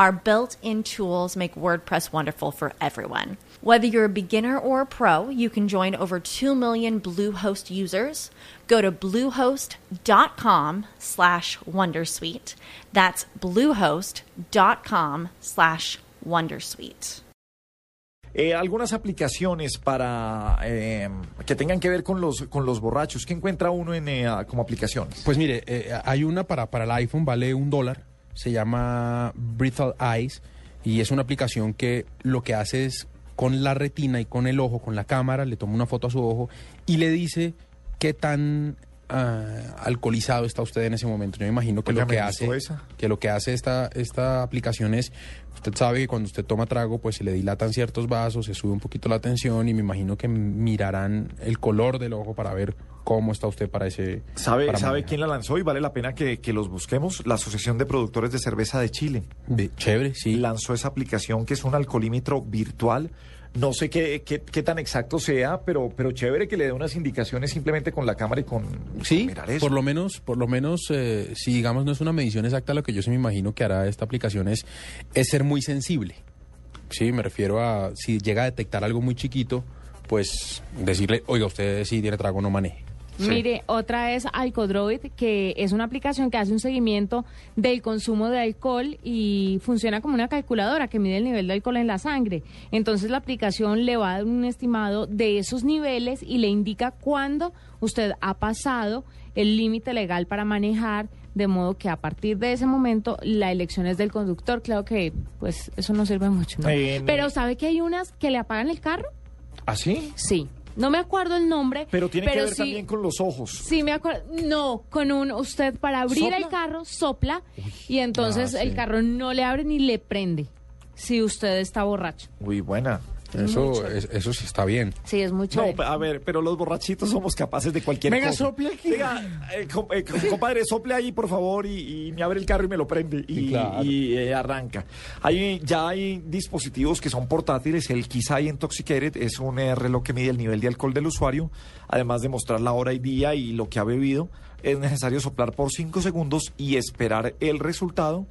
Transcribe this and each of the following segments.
Our built in tools make WordPress wonderful for everyone. Whether you're a beginner or a pro, you can join over 2 million Bluehost users. Go to bluehost.com slash wondersuite. That's bluehost.com slash wondersuite. Eh, algunas aplicaciones para eh, que tengan que ver con los con los borrachos. ¿Qué encuentra uno en eh, como aplicaciones? Pues mire, eh, hay una para, para el iPhone, vale un dólar, se llama Breathal Eyes y es una aplicación que lo que hace es con la retina y con el ojo, con la cámara, le toma una foto a su ojo y le dice qué tan ah, alcoholizado está usted en ese momento. Yo me imagino que lo que hace esa. que lo que hace esta esta aplicación es usted sabe que cuando usted toma trago pues se le dilatan ciertos vasos, se sube un poquito la tensión y me imagino que mirarán el color del ojo para ver cómo está usted para ese ¿Sabe, para ¿sabe manejar. quién la lanzó? Y vale la pena que, que los busquemos. La Asociación de Productores de Cerveza de Chile Ve- Chévere, sí. lanzó esa aplicación que es un alcoholímetro virtual. No sé qué, qué, qué tan exacto sea, pero, pero chévere que le dé unas indicaciones simplemente con la cámara y con, Sí, mirar eso. por lo menos, por lo menos, eh, si digamos no es una medición exacta, lo que yo sí me imagino que hará esta aplicación es, es ser muy sensible. Sí, me refiero a si llega a detectar algo muy chiquito, pues decirle, oiga, usted si tiene trago no maneje. Mire, otra es Alcodroid, que es una aplicación que hace un seguimiento del consumo de alcohol y funciona como una calculadora que mide el nivel de alcohol en la sangre. Entonces la aplicación le va a dar un estimado de esos niveles y le indica cuándo usted ha pasado el límite legal para manejar, de modo que a partir de ese momento la elección es del conductor. Claro que pues eso no sirve mucho. ¿no? En- Pero ¿sabe que hay unas que le apagan el carro? ¿Ah, sí? Sí. No me acuerdo el nombre. Pero tiene que ver sí- también con los ojos. Sí, me acuerdo. No, con un usted para abrir ¿Sopla? el carro sopla y entonces Ah, sí. el carro no le abre ni le prende si usted está borracho. Muy buena. Eso, es- eso sí está bien. Sí, es muy No, a ver, pero los borrachitos somos capaces de cualquier Venga, cosa. sople aquí. Venga, eh, com- eh, com- compadre, sople ahí, por favor, y, y me abre el carro y me lo prende. Y, Sí, claro. y, eh, arranca. Hay, ya hay dispositivos que son portátiles. El Kisai Intoxicated es un eh, reloj que mide el nivel de alcohol del usuario, además de mostrar la hora y día y lo que ha bebido. Es necesario soplar por 5 segundos y esperar el resultado.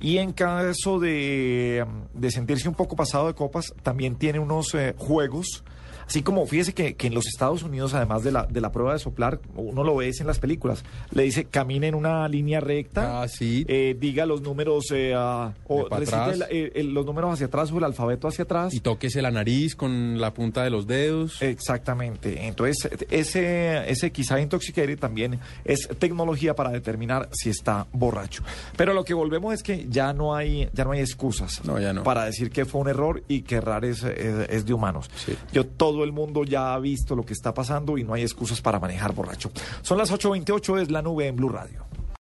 Y en caso de, mm, de sentirse un poco pasado de copas, también tiene unos eh, juegos. Así como, fíjese que, que en los Estados Unidos, además de la, de la prueba de soplar, uno lo ve en las películas, le dice camine en una línea recta, Ah, sí. eh, diga los números, eh, o el- el- los números hacia atrás o el alfabeto hacia atrás. Y tóquese la nariz con la punta de los dedos. Exactamente. Entonces, ese, ese quizá intoxicated también es tecnología para determinar si está borracho. Pero lo que volvemos es que ya no hay, ya no hay excusas No, ya no. para decir que fue un error y que errar es, es- es de humanos. Sí. Yo, todo el mundo ya ha visto lo que está pasando y no hay excusas para manejar borracho. Son las 8.28, es la nube en Blue Radio.